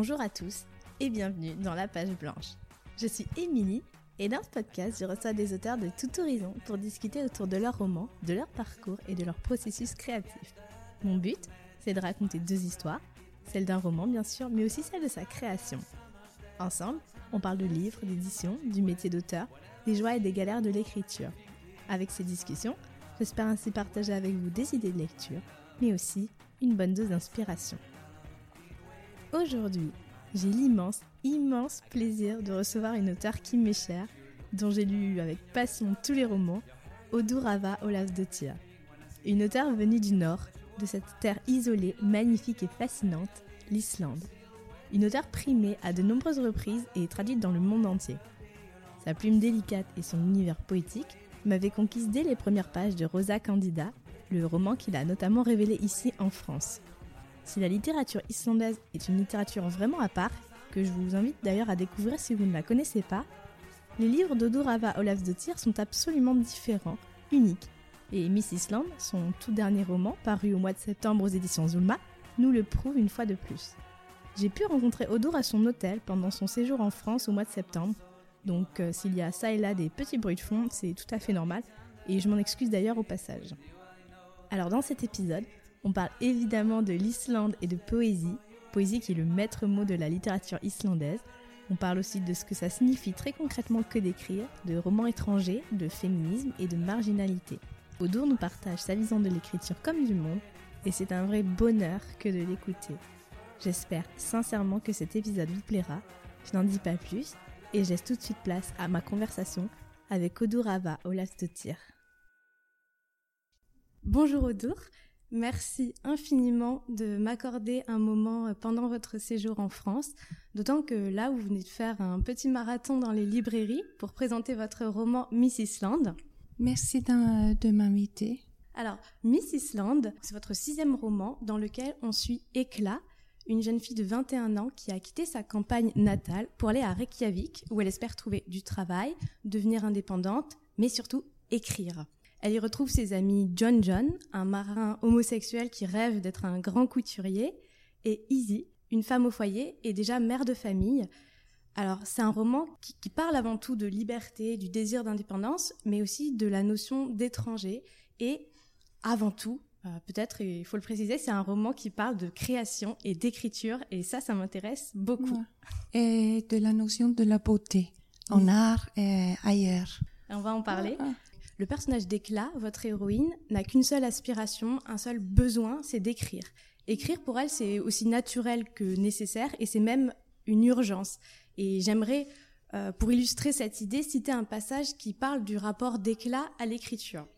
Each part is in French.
Bonjour à tous et bienvenue dans la page blanche. Je suis Émilie et dans ce podcast, je reçois des auteurs de tout horizon pour discuter autour de leurs romans, de leur parcours et de leur processus créatif. Mon but, c'est de raconter deux histoires, celle d'un roman bien sûr, mais aussi celle de sa création. Ensemble, on parle de livres, d'édition, du métier d'auteur, des joies et des galères de l'écriture. Avec ces discussions, j'espère ainsi partager avec vous des idées de lecture, mais aussi une bonne dose d'inspiration. Aujourd'hui, j'ai l'immense, immense plaisir de recevoir une auteure qui m'est chère, dont j'ai lu avec passion tous les romans, Odurava Tir. Une auteure venue du Nord, de cette terre isolée, magnifique et fascinante, l'Islande. Une auteure primée à de nombreuses reprises et traduite dans le monde entier. Sa plume délicate et son univers poétique m'avaient conquise dès les premières pages de Rosa Candida, le roman qu'il a notamment révélé ici en France. Si la littérature islandaise est une littérature vraiment à part, que je vous invite d'ailleurs à découvrir si vous ne la connaissez pas, les livres d'Odorava Olafsdottir sont absolument différents, uniques. Et Miss Island, son tout dernier roman, paru au mois de septembre aux éditions Zulma, nous le prouve une fois de plus. J'ai pu rencontrer Odur à son hôtel pendant son séjour en France au mois de septembre, donc euh, s'il y a ça et là des petits bruits de fond, c'est tout à fait normal, et je m'en excuse d'ailleurs au passage. Alors dans cet épisode, on parle évidemment de l'Islande et de poésie, poésie qui est le maître mot de la littérature islandaise. On parle aussi de ce que ça signifie très concrètement que d'écrire, de romans étrangers, de féminisme et de marginalité. Odur nous partage sa vision de l'écriture comme du monde, et c'est un vrai bonheur que de l'écouter. J'espère sincèrement que cet épisode vous plaira. Je n'en dis pas plus, et je tout de suite place à ma conversation avec Odurava Olafsdottir. Bonjour Odur, Merci infiniment de m'accorder un moment euh, pendant votre séjour en France, d'autant que là, vous venez de faire un petit marathon dans les librairies pour présenter votre roman Miss Island. Merci de m'inviter. Alors, Miss Island, c'est votre sixième roman dans lequel on suit Éclat, une jeune fille de 21 ans qui a quitté sa campagne natale pour aller à Reykjavik, où elle espère trouver du travail, devenir indépendante, mais surtout écrire. Elle y retrouve ses amis John John, un marin homosexuel qui rêve d'être un grand couturier, et Izzy, une femme au foyer et déjà mère de famille. Alors c'est un roman qui, parle avant tout de liberté, du désir d'indépendance, mais aussi de la notion d'étranger et avant tout, euh, peut-être il faut le préciser, c'est un roman qui parle de création et d'écriture et ça, ça m'intéresse beaucoup. Et de la notion de la beauté en art et ailleurs. on va en parler. Ah. Le personnage d'Éclat, votre héroïne, n'a qu'une seule aspiration, un seul besoin, c'est d'écrire. Écrire pour elle, c'est aussi naturel que nécessaire et c'est même une urgence. Et j'aimerais, euh, pour illustrer cette idée, citer un passage qui parle du rapport d'Éclat à l'écriture.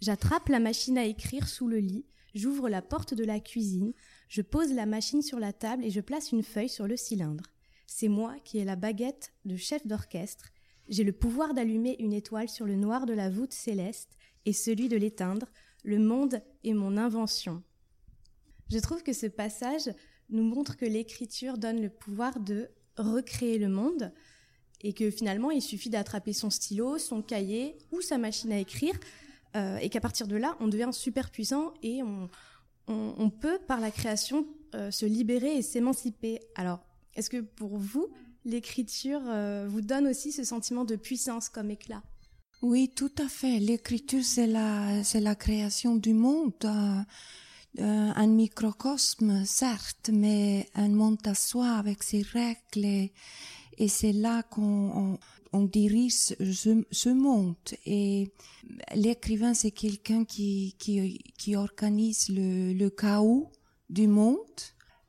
J'attrape la machine à écrire sous le lit, j'ouvre la porte de la cuisine, je pose la machine sur la table et je place une feuille sur le cylindre. C'est moi qui ai la baguette de chef d'orchestre j'ai le pouvoir d'allumer une étoile sur le noir de la voûte céleste et celui de l'éteindre. Le monde est mon invention. Je trouve que ce passage nous montre que l'écriture donne le pouvoir de recréer le monde et que finalement il suffit d'attraper son stylo, son cahier ou sa machine à écrire euh, et qu'à partir de là on devient super puissant et on, peut par la création euh, se libérer et s'émanciper. Alors est-ce que pour vous l'écriture euh, vous donne aussi ce sentiment de puissance comme éclat. Oui, tout à fait. L'écriture, c'est la, création du monde. Euh, euh, un microcosme, certes, mais un monde à soi avec ses règles. Et, c'est là qu'on on, dirige ce, monde. Et l'écrivain, c'est quelqu'un qui, organise le chaos du monde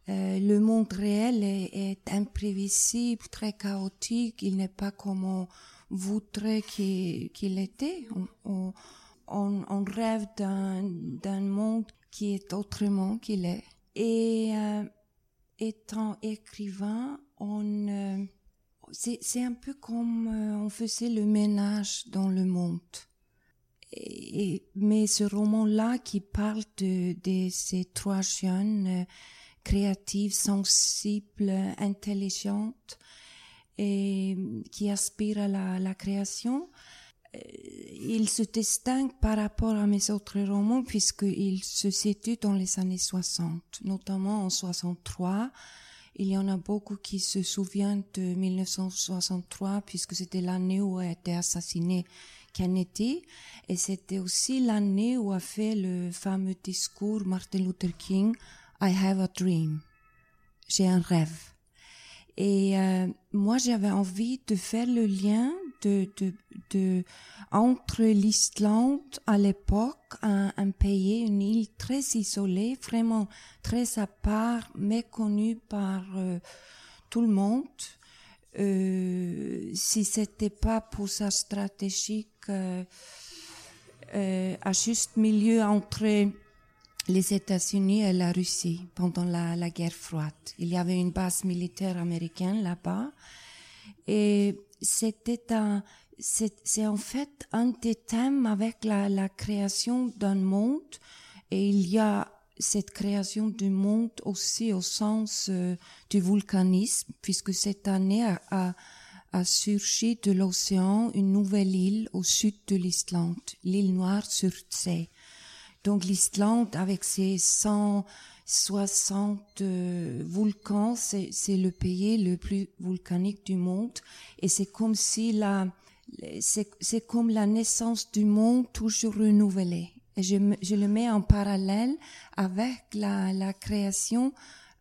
euh, le monde réel est, imprévisible, très chaotique. Il n'est pas comme on voudrait qu'il était. On, rêve d'un monde qui est autrement qu'il est. Et euh, étant écrivain, euh, c'est un peu comme on faisait le ménage dans le monde. Mais ce roman-là qui parle de ces trois jeunes créative, sensible, intelligente et qui aspire à la, création. Euh, il se distingue par rapport à mes autres romans puisqu'il se situe dans les années 60, notamment en 63. Il y en a beaucoup qui se souviennent de 1963 puisque c'était l'année où a été assassiné Kennedy et c'était aussi l'année où a fait le fameux discours Martin Luther King I have a dream. J'ai un rêve. Et euh, moi, j'avais envie de faire le lien de, de, de entre l'Islande à l'époque, un, un, pays, une île très isolée, vraiment très à part, méconnue par euh, tout le monde. Euh, si c'était pas pour sa stratégie euh, euh, à juste milieu entre les États-Unis et la Russie pendant la, guerre froide. Il y avait une base militaire américaine là-bas et c'était un, c'est en fait un des thèmes avec la, la création d'un monde et il y a cette création du monde aussi au sens euh, du volcanisme puisque cette année a, a, a surgi de l'océan une nouvelle île au sud de l'Islande, l'île Noire sur Tsé. Donc l'Islande, avec ses 160 euh, volcans, c'est le pays le plus volcanique du monde. Et c'est comme si la, c'est comme la naissance du monde toujours renouvelée. Et je, je le mets en parallèle avec la, la création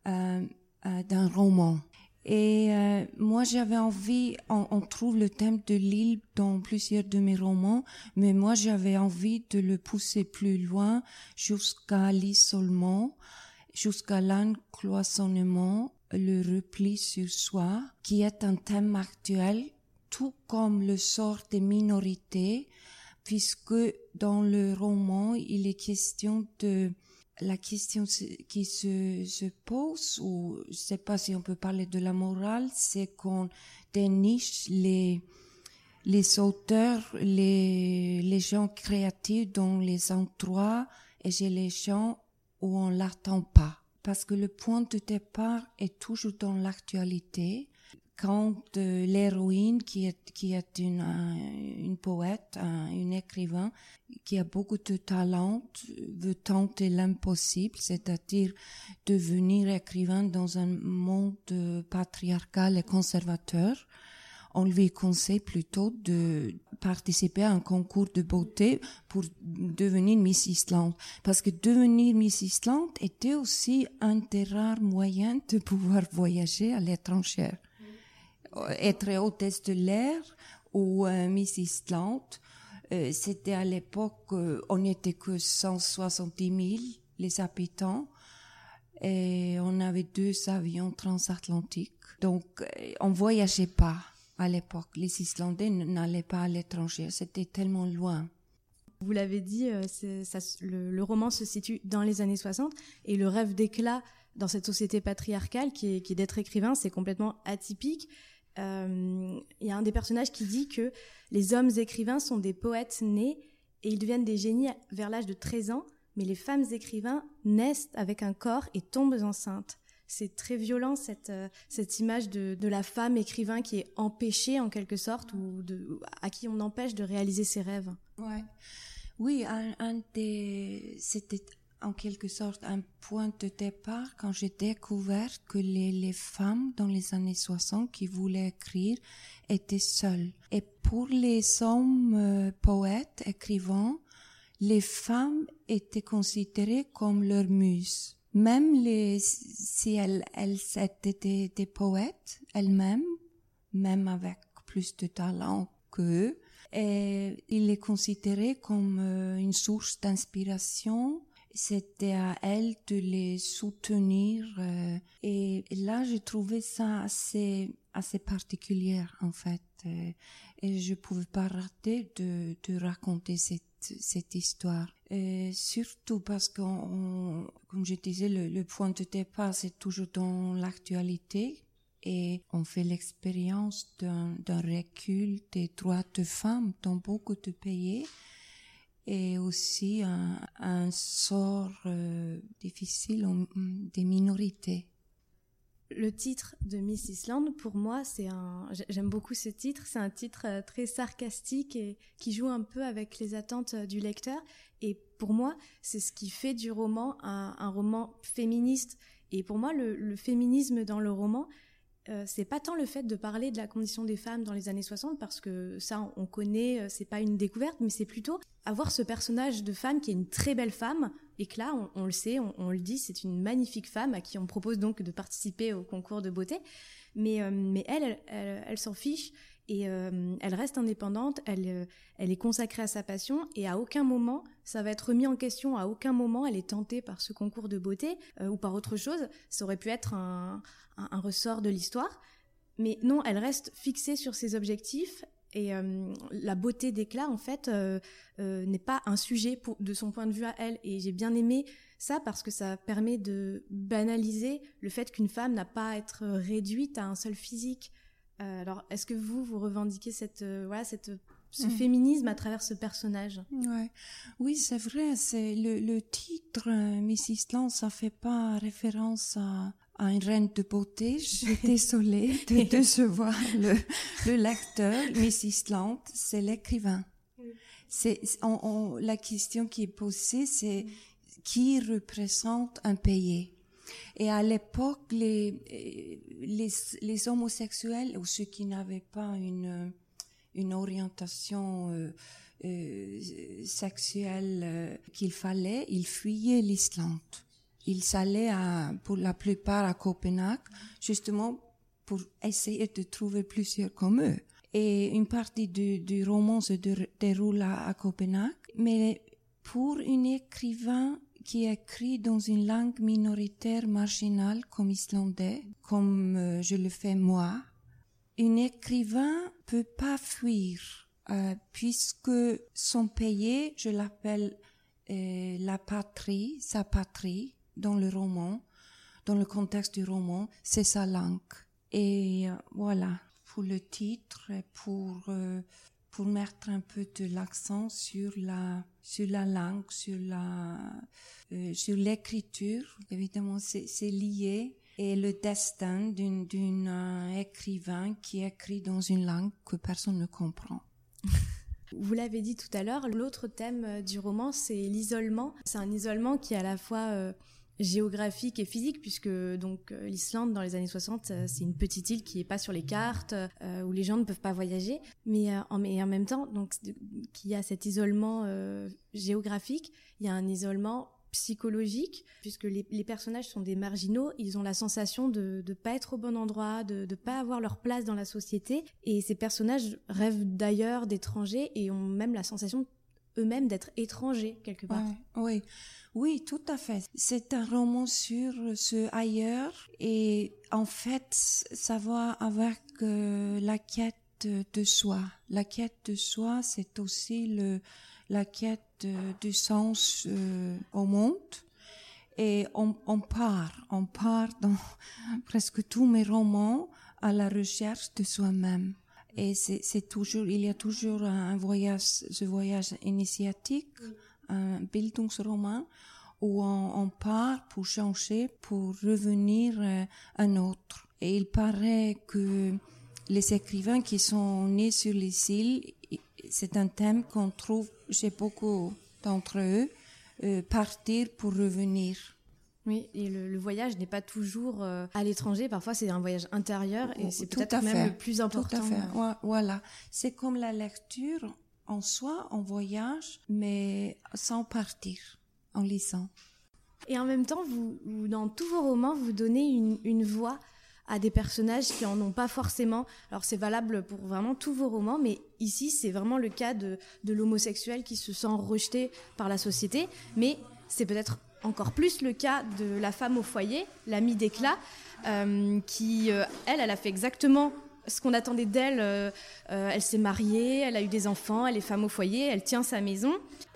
euh, euh, d'un roman. Et euh, moi, j'avais envie, on, on, trouve le thème de l'île dans plusieurs de mes romans, mais moi, j'avais envie de le pousser plus loin jusqu'à l'isolement, jusqu'à l'encloisonnement, le repli sur soi, qui est un thème actuel, tout comme le sort des minorités, puisque dans le roman, il est question de la question qui se, se pose, ou je sais pas si on peut parler de la morale, c'est qu'on déniche les, les auteurs, les, les gens créatifs dans les endroits et chez les gens où on l'attend pas. Parce que le point de départ est toujours dans l'actualité quand l'héroïne qui est une poète, un, une écrivain qui a beaucoup de talent veut tenter l'impossible, c'est-à-dire devenir écrivain dans un monde patriarcal et conservateur. On lui conseille plutôt de participer à un concours de beauté pour devenir Miss Islande. Parce que devenir Miss Islande était aussi un des rares moyens de pouvoir voyager à l'étranger être hôtesse de l'air ou euh, Miss Island. Euh, c'était à l'époque, euh, on n'était que 170 000 les habitants et on avait deux avions transatlantiques. Donc, euh, on voyageait pas à l'époque. Les Islandais n'allaient pas à l'étranger. C'était tellement loin. Vous l'avez dit, euh, le, roman se situe dans les années 60 et le rêve d'éclat dans cette société patriarcale qui est d'être écrivain, c'est complètement atypique il euh, y a un des personnages qui dit que les hommes écrivains sont des poètes nés et ils deviennent des génies vers l'âge de 13 ans, mais les femmes écrivains naissent avec un corps et tombent enceintes. C'est très violent cette, euh, cette image de, la femme écrivain qui est empêchée en quelque sorte ou à qui on empêche de réaliser ses rêves. Ouais. Oui, un des, c'était en quelque sorte un point de départ quand j'ai découvert que les, les, femmes dans les années 60 qui voulaient écrire étaient seules. Et pour les hommes euh, poètes, écrivains, les femmes étaient considérées comme leurs muses. Même les, si elles, elles étaient des, poètes elles-mêmes, même avec plus de talent qu'eux, et il les considérait comme euh, une source d'inspiration c'était à elle de les soutenir euh, et là j'ai trouvé ça assez assez particulier en fait euh, et je pouvais pas rater de, de raconter cette cette histoire. Et surtout parce que comme je disais le, le point de départ c'est toujours dans l'actualité et on fait l'expérience d'un recul des droits de femmes dans beaucoup de pays et aussi un, sort euh, difficile des minorités. Le titre de Miss Island, pour moi, c'est un. J'aime beaucoup ce titre. C'est un titre euh, très sarcastique et qui joue un peu avec les attentes euh, du lecteur. Et pour moi, c'est ce qui fait du roman un roman féministe Et pour moi, le, féminisme dans le roman, euh, c'est pas tant le fait de parler de la condition des femmes dans les années 60 parce que ça on connaît, euh, c'est pas une découverte, mais c'est plutôt avoir ce personnage de femme qui est une très belle femme et que là on, le sait, on, le dit, c'est une magnifique femme à qui on propose donc de participer au concours de beauté, mais euh, mais elle, elle s'en fiche et euh, elle reste indépendante, elle, euh, elle est consacrée à sa passion et à aucun moment ça va être remis en question, à aucun moment elle est tentée par ce concours de beauté euh, ou par autre chose, ça aurait pu être un, ressort de l'histoire, mais non, elle reste fixée sur ses objectifs et la beauté d'éclat en fait n'est pas un sujet de son point de vue à elle. Et j'ai bien aimé ça parce que ça permet de banaliser le fait qu'une femme n'a pas à être réduite à un seul physique euh, alors, est-ce que vous, vous revendiquez cette, euh, voilà, cette, ce mm. féminisme à travers ce personnage? Ouais. Oui, c'est vrai. C'est le, le titre euh, Miss Island, ça fait pas référence à, à une reine de beauté. Je suis désolée de décevoir le, le lecteur. Miss Island, c'est l'écrivain. C'est la question qui est posée, c'est mm. qui représente un pays? Et à l'époque, les, les, les, homosexuels ou ceux qui n'avaient pas une, une orientation euh, euh, sexuelle euh, qu'il fallait, ils fuyaient l'Islande. Ils allaient à, pour la plupart à Copenhague, justement pour essayer de trouver plusieurs comme eux. Et une partie du, du roman se déroule à, à Copenhague. Mais pour un écrivain qui écrit dans une langue minoritaire marginale comme islandais, comme euh, je le fais moi, un écrivain peut pas fuir euh, puisque son pays, je l'appelle euh, la patrie, sa patrie dans le roman, dans le contexte du roman, c'est sa langue. Et voilà, pour le titre, pour pour mettre un peu de l'accent sur la sur la langue, sur la euh, sur l'écriture. Évidemment, c'est lié et le destin d'une euh, écrivain qui écrit dans une langue que personne ne comprend. Vous l'avez dit tout à l'heure, l'autre thème euh, du roman, c'est l'isolement. C'est un isolement qui est à la fois géographique et physique puisque donc euh, l'Islande dans les années 60 euh, c'est une petite île qui est pas sur les cartes euh, où les gens ne peuvent pas voyager. Mais en, même temps donc qu'il y a cet isolement géographique il y a un isolement psychologique puisque les, les, personnages sont des marginaux. Ils ont la sensation de pas être au bon endroit de ne pas avoir leur place dans la société. Et ces personnages rêvent d'ailleurs d'étrangers et ont même la sensation eux-mêmes d'être étrangers quelque part oui oui, tout à fait. C'est un roman sur ce ailleurs et en fait, ça va avec euh, la quête de soi. La quête de soi, c'est aussi le, la quête du sens euh, au monde. Et on, on part, on part dans presque tous mes romans à la recherche de soi-même. Et c'est toujours, il y a toujours un voyage, ce voyage initiatique un Bildungsroman où on, part pour changer, pour revenir euh, un autre. Et il paraît que les écrivains qui sont nés sur les îles, c'est un thème qu'on trouve chez beaucoup d'entre eux, euh, partir pour revenir. Oui, et le, voyage n'est pas toujours euh, à l'étranger. Parfois, c'est un voyage intérieur et c'est peut-être même le plus important. Tout à fait. Voilà. C'est comme la lecture en soi, en voyage, mais sans partir, en lisant. Et en même temps, vous, dans tous vos romans, vous donnez une, une voix à des personnages qui en ont pas forcément. Alors c'est valable pour vraiment tous vos romans, mais ici c'est vraiment le cas de, de l'homosexuel qui se sent rejeté par la société, mais c'est peut-être encore plus le cas de la femme au foyer, l'amie d'éclat, euh, qui, euh, elle, elle a fait exactement ce qu'on attendait d'elle. Euh, elle s'est mariée, elle a eu des enfants, elle est femme au foyer, elle tient sa maison.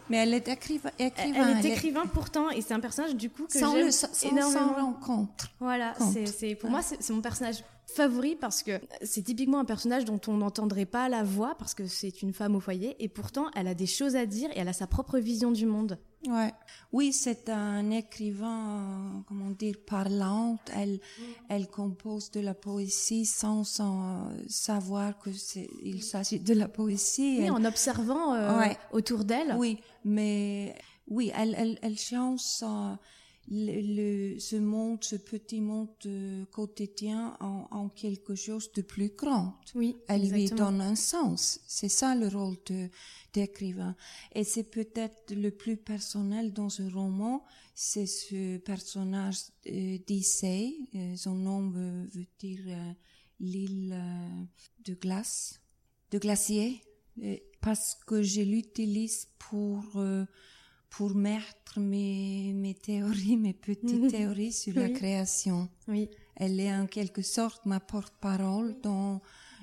Mais elle est écrivain. Elle, est écrivain pourtant, et c'est un personnage du coup que j'aime énormément. Sans rencontre. Voilà, c'est pour moi c'est mon personnage favori parce que c'est typiquement un personnage dont on n'entendrait pas la voix parce que c'est une femme au foyer et pourtant elle a des choses à dire et elle a sa propre vision du monde. Ouais. Oui, c'est un écrivain, comment dire, parlante. Elle, elle compose de la poésie sans, sans savoir que c'est, il s'agit de la poésie. Oui, en observant euh, autour d'elle. Oui, mais oui, elle, elle, elle chante le, ce monde, ce petit monde euh, quotidien en, en, quelque chose de plus grand. Oui, Elle lui donne un sens. C'est ça le rôle de d'écrivain. Et c'est peut-être le plus personnel dans ce roman, c'est ce personnage euh, euh son nom veut, dire euh, l'île de glace, de glacier, parce que je l'utilise pour pour mettre mes, mes théories, mes petites théories sur la création. Oui. Elle est en quelque sorte ma porte-parole dans,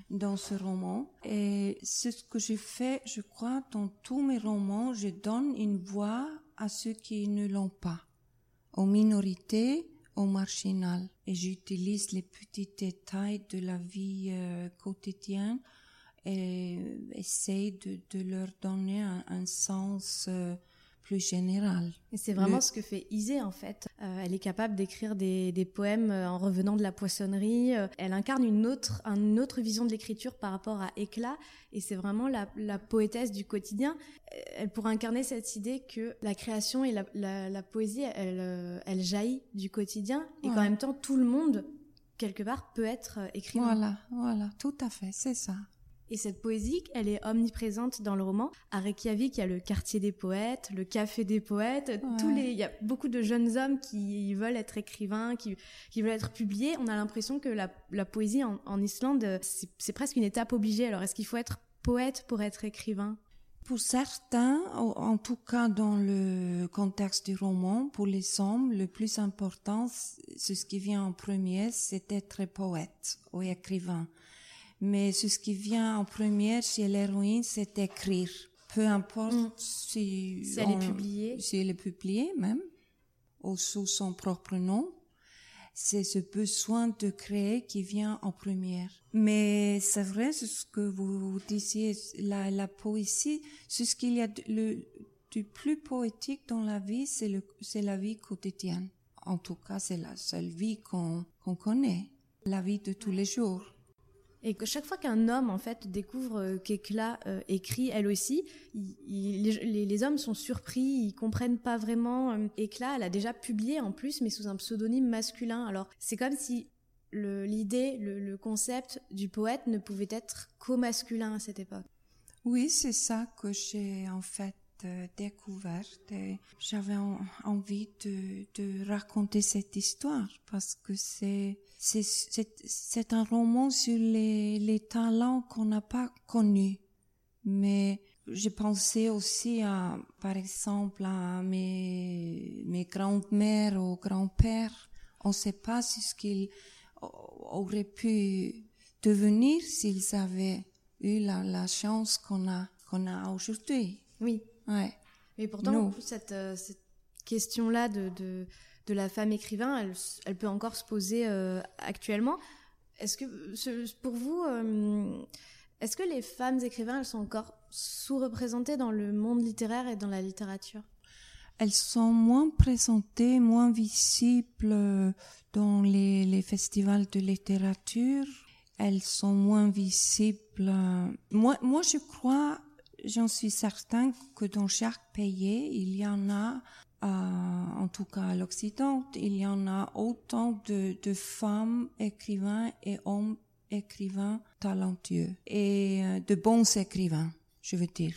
dans ce roman. Et c'est ce que je fais, je crois, dans tous mes romans. Je donne une voix à ceux qui ne l'ont pas, aux minorités, aux marginales. Et j'utilise les petits détails de la vie euh, quotidienne et essaye de, de leur donner un, un sens euh, plus général. Et c'est vraiment ce que fait Isée en fait. Euh, elle est capable d'écrire des, des, poèmes euh, en revenant de la poissonnerie. Euh, elle incarne une autre, une autre vision de l'écriture par rapport à Éclat. Et c'est vraiment la, la, poétesse du quotidien. Elle pourrait incarner cette idée que la création et la, la, la poésie, elle, elle jaillit du quotidien et qu'en même temps tout le monde quelque part peut être écrivain. Voilà, voilà, tout à fait, c'est ça. Et cette poésie, elle est omniprésente dans le roman. À Reykjavik, il y a le quartier des poètes, le café des poètes. Tous les, il y a beaucoup de jeunes hommes qui veulent être écrivains, qui, qui veulent être publiés. On a l'impression que la, la poésie en, en Islande, c'est presque une étape obligée. Alors, est-ce qu'il faut être poète pour être écrivain? Pour certains, en tout cas dans le contexte du roman, pour les hommes, le plus important, c'est ce qui vient en premier, c'est être poète ou écrivain mais ce qui vient en première chez l'héroïne, c'est écrire. Peu importe mm. si, si elle est publiée. Si elle est publiée même, ou sous son propre nom. C'est ce besoin de créer qui vient en première. Mais c'est vrai, ce que vous disiez, la, la poésie, c'est ce qu'il y a de, le, du plus poétique dans la vie, c'est le, c'est la vie quotidienne. En tout cas, c'est la seule vie qu'on, qu'on connaît. La vie de tous les jours. Et que chaque fois qu'un homme en fait découvre euh, qu'Éclat euh, écrit elle aussi, les, hommes sont surpris, ils comprennent pas vraiment. Euh, Éclat, elle a déjà publié en plus, mais sous un pseudonyme masculin. Alors c'est comme si l'idée, le, le, concept du poète ne pouvait être qu'au masculin à cette époque. Oui, c'est ça que j'ai en fait découverte et j'avais envie de, raconter cette histoire parce que c'est c'est un roman sur les, les talents qu'on n'a pas connus. Mais j'ai pensé aussi à par exemple à mes mes grandes-mères ou grands-pères. On ne sait pas ce qu'ils auraient pu devenir s'ils avaient eu la, la chance qu'on a qu'on a aujourd'hui. Oui Ouais. Mais pourtant, cette, euh, cette question-là de, de, de, la femme écrivain, elle, elle peut encore se poser euh, actuellement. Est-ce que, pour vous, euh, est-ce que les femmes écrivains, elles sont encore sous-représentées dans le monde littéraire et dans la littérature? Elles sont moins présentées, moins visibles dans les, les festivals de littérature. Elles sont moins visibles. Moi, moi, je crois j'en suis certain que dans chaque pays, il y en a, euh, en tout cas à l'Occident, il y en a autant de, femmes écrivains et hommes écrivains talentueux et euh, de bons écrivains, je veux dire.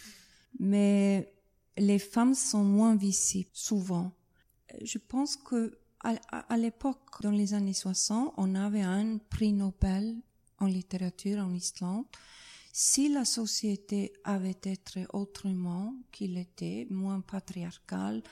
Mais les femmes sont moins visibles, souvent. Je pense que à l'époque, dans les années 60, on avait un prix Nobel en littérature en Islande si la société avait été autrement qu'il était, moins patriarcal,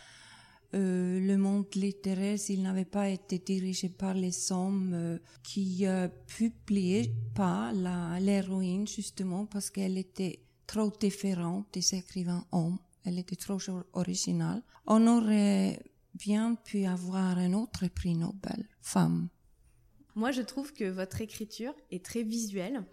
euh, le monde littéraire, s'il n'avait pas été dirigé par les hommes euh, qui euh, publiaient pas l'héroïne justement parce qu'elle était trop différente des écrivains hommes, elle était trop originale, on aurait bien pu avoir un autre prix Nobel, femme. Moi, je trouve que votre écriture est très visuelle.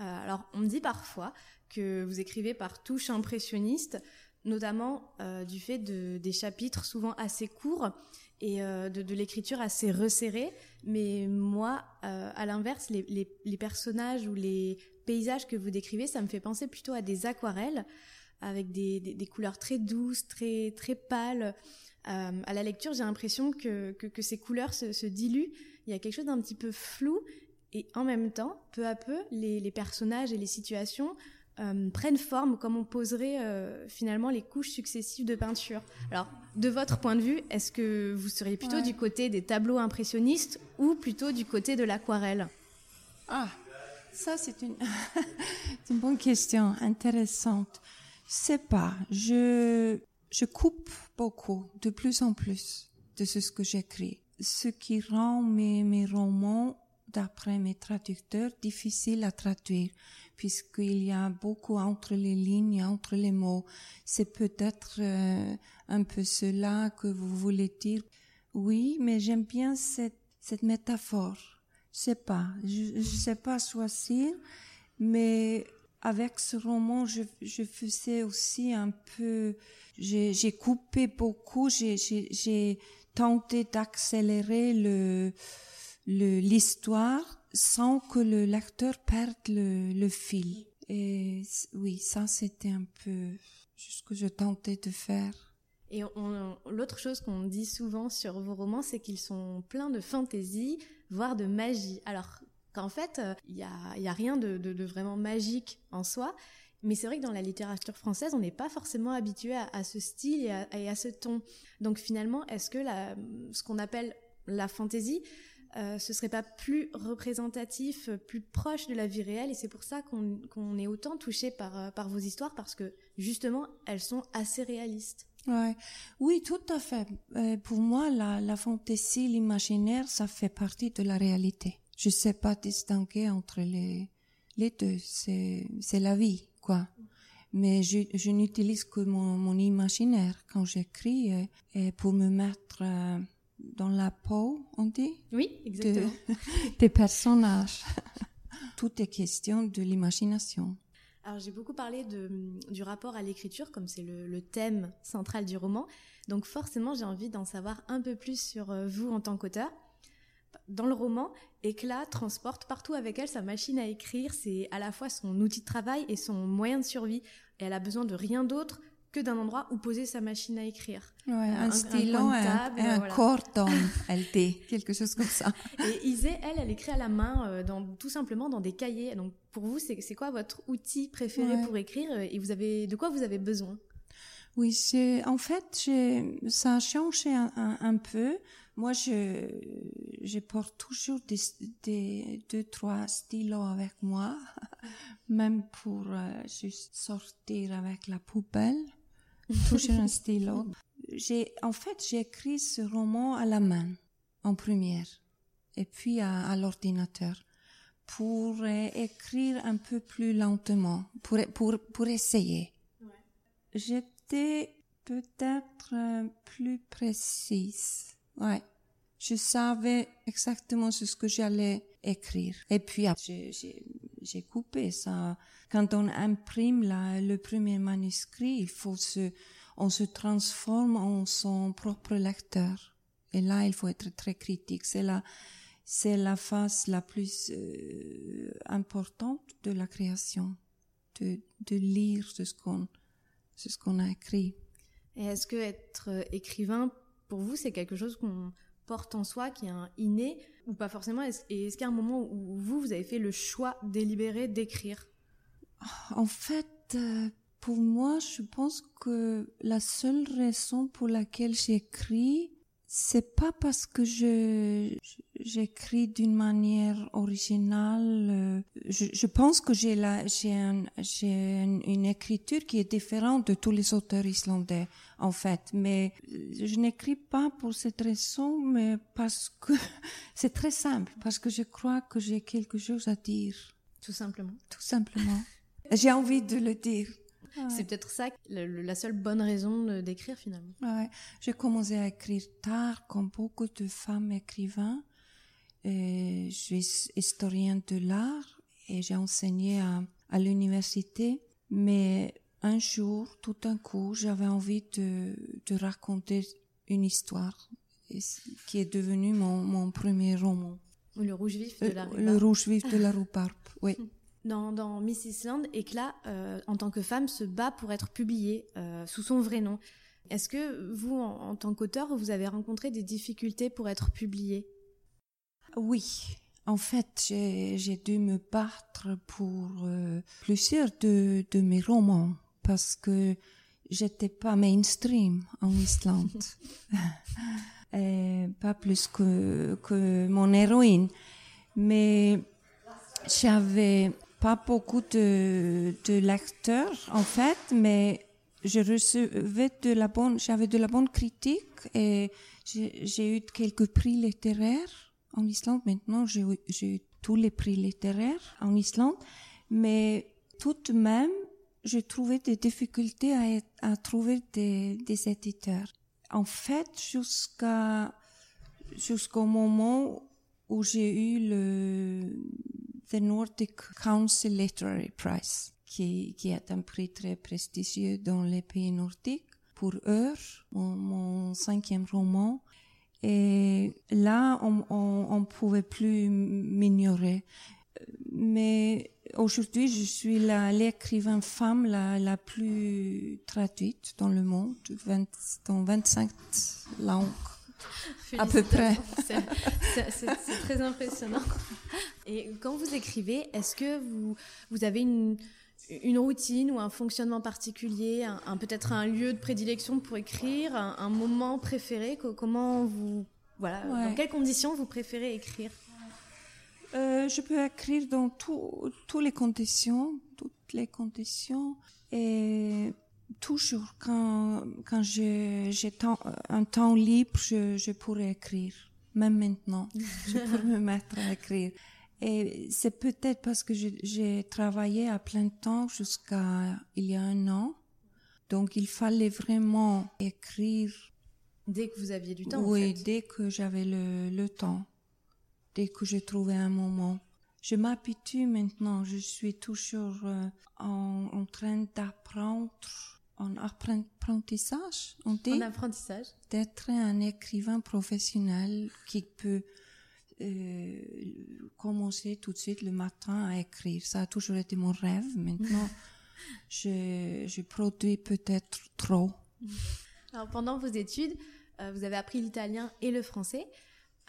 Euh, alors, on me dit parfois que vous écrivez par touche impressionniste, notamment euh, du fait de, des chapitres souvent assez courts et euh, de, l'écriture assez resserrée. Mais moi, à l'inverse, les, personnages ou les paysages que vous décrivez, ça me fait penser plutôt à des aquarelles. avec des, couleurs très douces, très, très pâles. À la lecture, j'ai l'impression que, ces couleurs se, diluent. Il y a quelque chose d'un petit peu flou. Et en même temps, peu à peu, les, les personnages et les situations euh, prennent forme comme on poserait euh, finalement les couches successives de peinture. Alors, de votre point de vue, est-ce que vous seriez plutôt du côté des tableaux impressionnistes ou plutôt du côté de l'aquarelle? Ah, ça c'est une... une bonne question, intéressante. C'est pas, je, je coupe beaucoup, de plus en plus, de ce que j'écris. Ce qui rend mes, mes romans, d'après mes traducteurs, difficiles à traduire puisqu'il y a beaucoup entre les lignes, entre les mots. C'est peut-être euh, un peu cela que vous voulez dire. Oui, mais j'aime bien cette, métaphore. Je sais pas, je, je sais pas choisir, mais avec ce roman, je faisais aussi un peu, j'ai coupé beaucoup, j'ai tenté d'accélérer le l'histoire sans que le lecteur perde le, le fil. Et oui, ça c'était un peu ce que je tentais de faire. Et l'autre chose qu'on dit souvent sur vos romans, c'est qu'ils sont pleins de fantaisie, voire de magie. Alors qu'en fait, il n'y a, a, rien de, de, vraiment magique en soi, mais c'est vrai que dans la littérature française, on n'est pas forcément habitué à, à, ce style et à, et à, ce ton. Donc finalement, est-ce que la, ce qu'on appelle la fantaisie, euh, ce serait pas plus représentatif, plus proche de la vie réelle et c'est pour ça qu'on est autant touché par, euh, par vos histoires parce que justement elles sont assez réalistes. Ouais. Oui, tout à fait. Euh, pour moi, la, la fantaisie, l'imaginaire, ça fait partie de la réalité. Je sais pas distinguer entre les, deux. C'est, la vie, quoi. Mais je, n'utilise que mon, imaginaire quand j'écris pour me mettre dans la peau, on dit? Oui, exactement. des personnages. Tout est question de l'imagination. Alors j'ai beaucoup parlé de, du rapport à l'écriture, comme c'est le, le, thème central du roman. Donc forcément, j'ai envie d'en savoir un peu plus sur euh, vous en tant qu'auteur. Dans le roman, Éclat transporte partout avec elle sa machine à écrire. C'est à la fois son outil de travail et son moyen de survie. Et elle a besoin de rien d'autre que d'un endroit où poser sa machine à écrire. Ouais, un, un, stylo, un, table, un, un voilà. cordon, LT, quelque chose comme ça. Et Isée, elle, elle écrit à la main, euh, dans, tout simplement dans des cahiers. Donc pour vous, c'est quoi votre outil préféré ouais. pour écrire et vous avez de quoi vous avez besoin? Oui, en fait, ça a changé un, un, peu. Moi, je, je porte toujours des, des deux, trois stylos avec moi, même pour euh, juste sortir avec la poubelle toujours un stylo. J'ai, en fait, j'ai écrit ce roman à la main, en première, et puis à, à l'ordinateur, pour euh, écrire un peu plus lentement, pour, pour, pour essayer. Ouais. J'étais peut-être euh, plus précise. Ouais. Je savais exactement ce que j'allais écrire. Et puis, j'ai coupé ça. Quand on imprime le premier manuscrit, il faut se, on se transforme en son propre lecteur. Et là, il faut être très critique. C'est la, c'est la phase la plus euh, importante de la création, de, de lire ce qu'on, ce qu'on a écrit. Et est-ce que être écrivain, pour vous, c'est quelque chose qu'on porte en soi, qui est un inné, ou pas forcément Et est-ce qu'il y a un moment où vous, vous avez fait le choix délibéré d'écrire? En fait, euh, pour moi, je pense que la seule raison pour laquelle j'écris, c'est pas parce que je j'écris d'une manière originale. Euh, je, je pense que j'ai la j'ai un, j'ai une, une, écriture qui est différente de tous les auteurs islandais en fait, mais je n'écris pas pour cette raison, mais parce que c'est très simple, parce que je crois que j'ai quelque chose à dire. Tout simplement. Tout simplement. j'ai envie de le dire. Ouais. C'est peut-être ça la seule bonne raison d'écrire finalement. Ouais. J'ai commencé à écrire tard, comme beaucoup de femmes écrivains. Et je suis historienne de l'art et j'ai enseigné à, à l'université. Mais un jour, tout d'un coup, j'avais envie de, de raconter une histoire qui est devenue mon, mon premier roman. Le rouge vif de la rhubarbe. Le rouge vif de la rhubarbe, oui. dans, dans Miss Island là, euh, en tant que femme, se bat pour être publiée euh, sous son vrai nom. Est-ce que vous, en, en tant qu'auteur, vous avez rencontré des difficultés pour être publiée? Oui, en fait, j'ai dû me battre pour euh, plusieurs de, de mes romans parce que j'étais pas mainstream en Islande. Et pas plus que, que mon héroïne. Mais j'avais pas beaucoup de, de lecteurs, en fait, mais je recevais de la bonne, j'avais de la bonne critique et j'ai eu quelques prix littéraires en Islande. Maintenant, j'ai eu- tous les prix littéraires en Islande, mais tout de même, j'ai trouvé des difficultés à, trouver des, éditeurs. En fait, jusqu'à jusqu'au moment où j'ai eu le The Nordic Council Literary Prize, qui, est un prix très prestigieux dans les pays nordiques. Pour eux, mon cinquième roman. Et là, on, on pouvait plus m'ignorer. Mais aujourd'hui, je suis la- l'écrivain femme la, la plus traduite dans le monde, 20 dans 25 langues. À peu près. C'est très impressionnant. Et quand vous écrivez, est-ce que vous, vous avez une, une routine ou un fonctionnement particulier, un, un- peut-être un lieu de prédilection pour écrire, un, un moment préféré? Co- Comment vous, voilà, Ouais. dans quelles conditions vous préférez écrire? Euh, je peux écrire dans tout- toutes les conditions, toutes les conditions, et toujours quand, quand j'ai un temps libre, je, je pourrais écrire. Même maintenant, je pourrais me mettre à écrire. Et c'est peut-être parce que j'ai travaillé à plein temps jusqu'à il y a un an. Donc il fallait vraiment écrire Dès que vous aviez du temps, en oui, fait. dès que j'avais le, le temps, dès que j'ai trouvé un moment. Je m'habitue maintenant, je suis toujours euh, en, en train d'apprendre, en appren- apprentissage, on dit, En apprentissage. d'être un écrivain professionnel qui peut euh, commencer tout de suite le matin à écrire. Ça a toujours été mon rêve. Maintenant, je, je produis peut-être trop. Alors pendant vos études, euh, vous avez appris l'italien et le français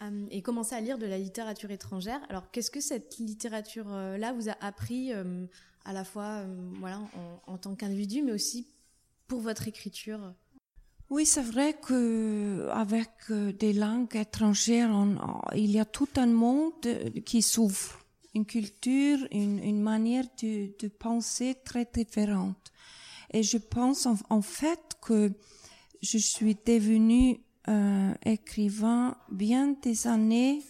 euh, et commencé à lire de la littérature étrangère. Alors qu'est-ce que cette littérature-là vous a appris à la fois voilà, en, en tant qu'individu, mais aussi pour votre écriture? Oui, c'est vrai que avec euh, des langues étrangères, il y a tout un monde euh, qui s'ouvre, une culture, une, manière de, penser très différente. Et je pense en, fait que je suis devenue euh, écrivain bien des années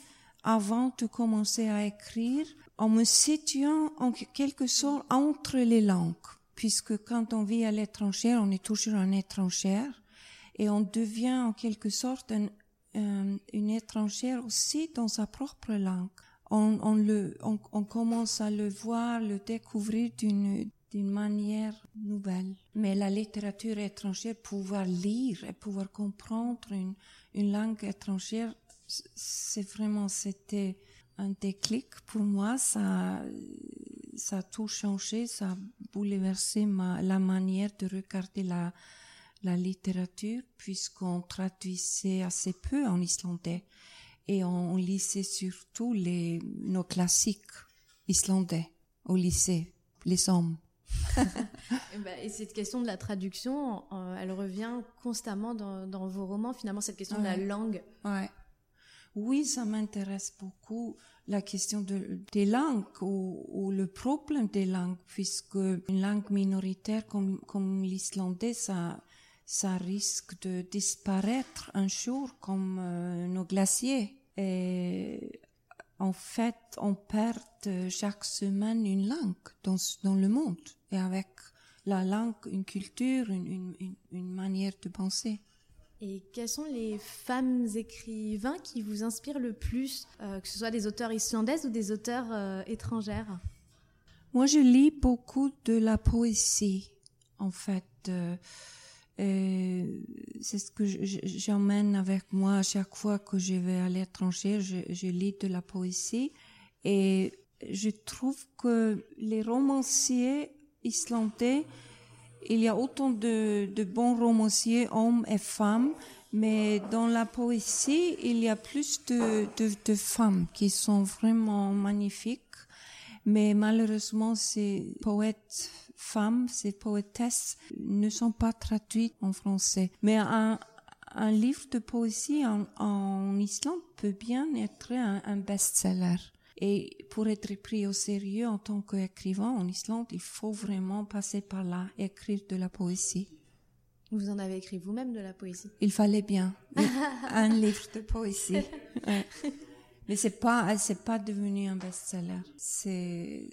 avant de commencer à écrire, en me situant en quelque sorte entre les langues, puisque quand on vit à l'étranger, on est toujours un étrangère et on devient en quelque sorte un- un- une étrangère aussi dans sa propre langue. On, on le, on, commence à le voir, le découvrir d'une d'une manière nouvelle. Mais la littérature étrangère, pouvoir lire et pouvoir comprendre une, une langue étrangère, c'est vraiment, c'était un déclic pour moi. Ça, ça a tout changé, ça a bouleversé ma, la manière de regarder la, la littérature, puisqu'on traduisait assez peu en islandais et on, lisait surtout les, nos classiques islandais au lycée, les hommes. Et, bah, et cette question de la traduction, euh, elle revient constamment dans, dans vos romans, finalement, cette question de la langue. Ouais. Oui, ça m'intéresse beaucoup la question de, des langues ou, ou le problème des langues, puisque une langue minoritaire comme, comme l'islandais, ça, ça risque de disparaître un jour comme euh, nos glaciers. Et en fait, on perd euh, chaque semaine une langue dans, dans le monde. Et avec la langue, une culture, une, une, une, une manière de penser. Et quels sont les femmes écrivains qui vous inspirent le plus, euh, que ce soit des auteurs islandaises ou des auteurs euh, étrangères? Moi, je lis beaucoup de la poésie, en fait. Euh, c'est ce que je- je- j'emmène avec moi à chaque fois que je vais à l'étranger. Je, lis de la poésie. Et Je trouve que les romanciers islandais, il y a autant de, bons romanciers, hommes et femmes, mais dans la poésie, il y a plus de femmes qui sont vraiment magnifiques. Mais malheureusement, ces poètes femmes, ces poétesses ne sont pas traduites en français. Mais un, un livre de poésie en, en Islande peut bien être un, un best-seller. Et pour être pris au sérieux en tant qu'écrivain en Islande, il faut vraiment passer par là, écrire de la poésie. Vous en avez écrit vous-même de la poésie? Il fallait bien un livre de poésie. Ouais. Mais c'est pas, c'est pas devenu un best-seller. C'est,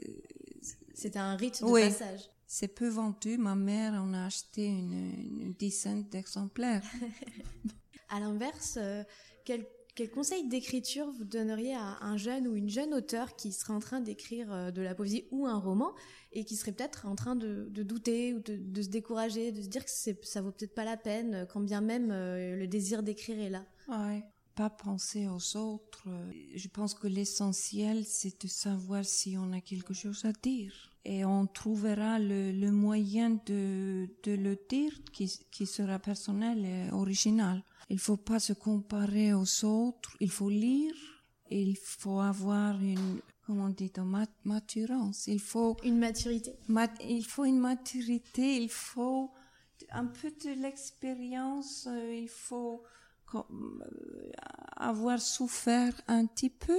C'était un rite de Oui. passage. c'est peu vendu. Ma mère en a acheté une, une dizaine d'exemplaires. À l'inverse, euh, quel, quel conseil d'écriture vous donneriez à un jeune ou une jeune auteur qui serait en train d'écrire euh, de la poésie ou un roman et qui serait peut-être en train de, de douter ou de, de se décourager, de se dire que ça vaut peut-être pas la peine, quand bien même euh, le désir d'écrire est là? Ouais. Pas penser aux autres. Je pense que l'essentiel, c'est de savoir si on a quelque chose à dire. Et on trouvera le, le moyen de, de le dire qui, qui sera personnel et original. Il faut pas se comparer aux autres. Il faut lire. Et il faut avoir une, comment on dit, mat- maturance. Il faut Une maturité Mat- il faut une maturité, il faut un peu de l'expérience, il faut avoir souffert un petit peu,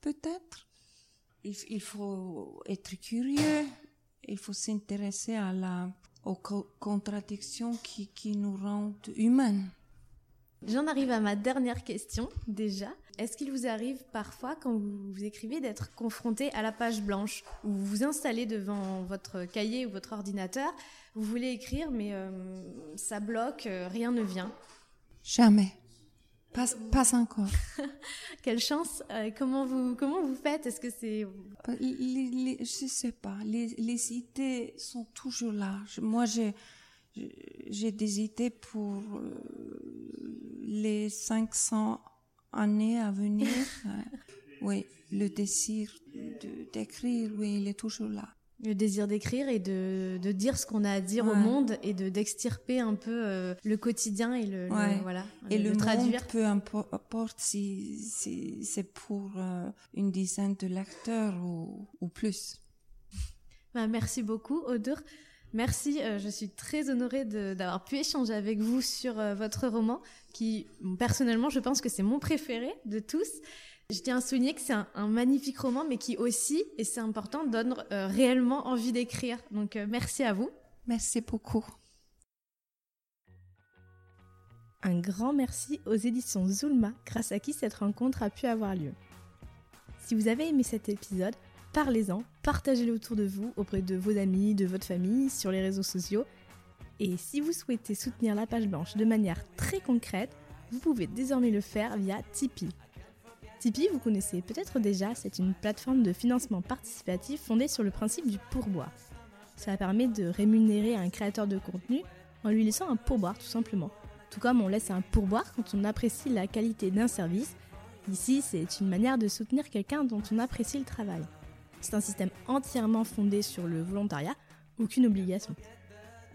peut-être. Il, faut être curieux, il faut s'intéresser à la, aux co- contradictions qui, qui nous rendent humains. J'en arrive à ma dernière question déjà. Est-ce qu'il vous arrive parfois quand vous, vous écrivez d'être confronté à la page blanche? Où vous vous installez devant votre cahier ou votre ordinateur, vous voulez écrire mais euh, ça bloque, euh, rien ne vient? Jamais. Pas, pas encore. Quelle chance euh, Comment vous comment vous faites? Est-ce que c'est Les, les- je sais pas. Les, les idées sont toujours là. Je- moi, j'ai, j'ai des idées pour euh, les 500 années à venir. Oui, le désir d'écrire, oui, il est toujours là. Le désir d'écrire et de, de dire ce qu'on a à dire au monde et de d'extirper un peu euh, le quotidien et le, voilà Et le, traduire. monde, peu impo- importe si, si c'est pour euh, une dizaine de lecteurs ou, ou plus. Bah, merci beaucoup, Odur. Merci, euh, je suis très honorée d'avoir pu échanger avec vous sur votre roman, qui personnellement, je pense que c'est mon préféré de tous. Je tiens à souligner que c'est un, un magnifique roman, mais qui aussi, et c'est important, donne euh, réellement envie d'écrire. Donc euh, merci à vous. Merci beaucoup. Un grand merci aux éditions Zulma, grâce à qui cette rencontre a pu avoir lieu. Si vous avez aimé cet épisode, parlez-en, partagez-le autour de vous, auprès de vos amis, de votre famille, sur les réseaux sociaux. Et si vous souhaitez soutenir la page blanche de manière très concrète, vous pouvez désormais le faire via Tipeee. Tipeee, vous connaissez peut-être déjà, c'est une plateforme de financement participatif fondée sur le principe du pourboire. Cela permet de rémunérer un créateur de contenu en lui laissant un pourboire tout simplement. Tout comme on laisse un pourboire quand on apprécie la qualité d'un service, ici c'est une manière de soutenir quelqu'un dont on apprécie le travail. C'est un système entièrement fondé sur le volontariat, aucune obligation.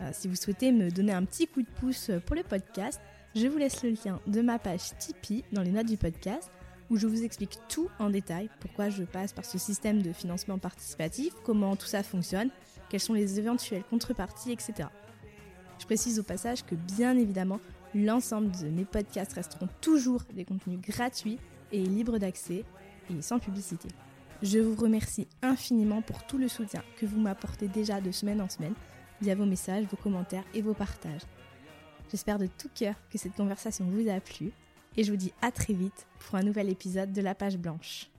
Euh, si vous souhaitez me donner un petit coup de pouce pour le podcast, je vous laisse le lien de ma page Tipeee dans les notes du podcast où je vous explique tout en détail, pourquoi je passe par ce système de financement participatif, comment tout ça fonctionne, quelles sont les éventuelles contreparties, etc. Je précise au passage que bien évidemment, l'ensemble de mes podcasts resteront toujours des contenus gratuits et libres d'accès et sans publicité. Je vous remercie infiniment pour tout le soutien que vous m'apportez déjà de semaine en semaine via vos messages, vos commentaires et vos partages. J'espère de tout cœur que cette conversation vous a plu et je vous dis à très vite pour un nouvel épisode de La Page Blanche.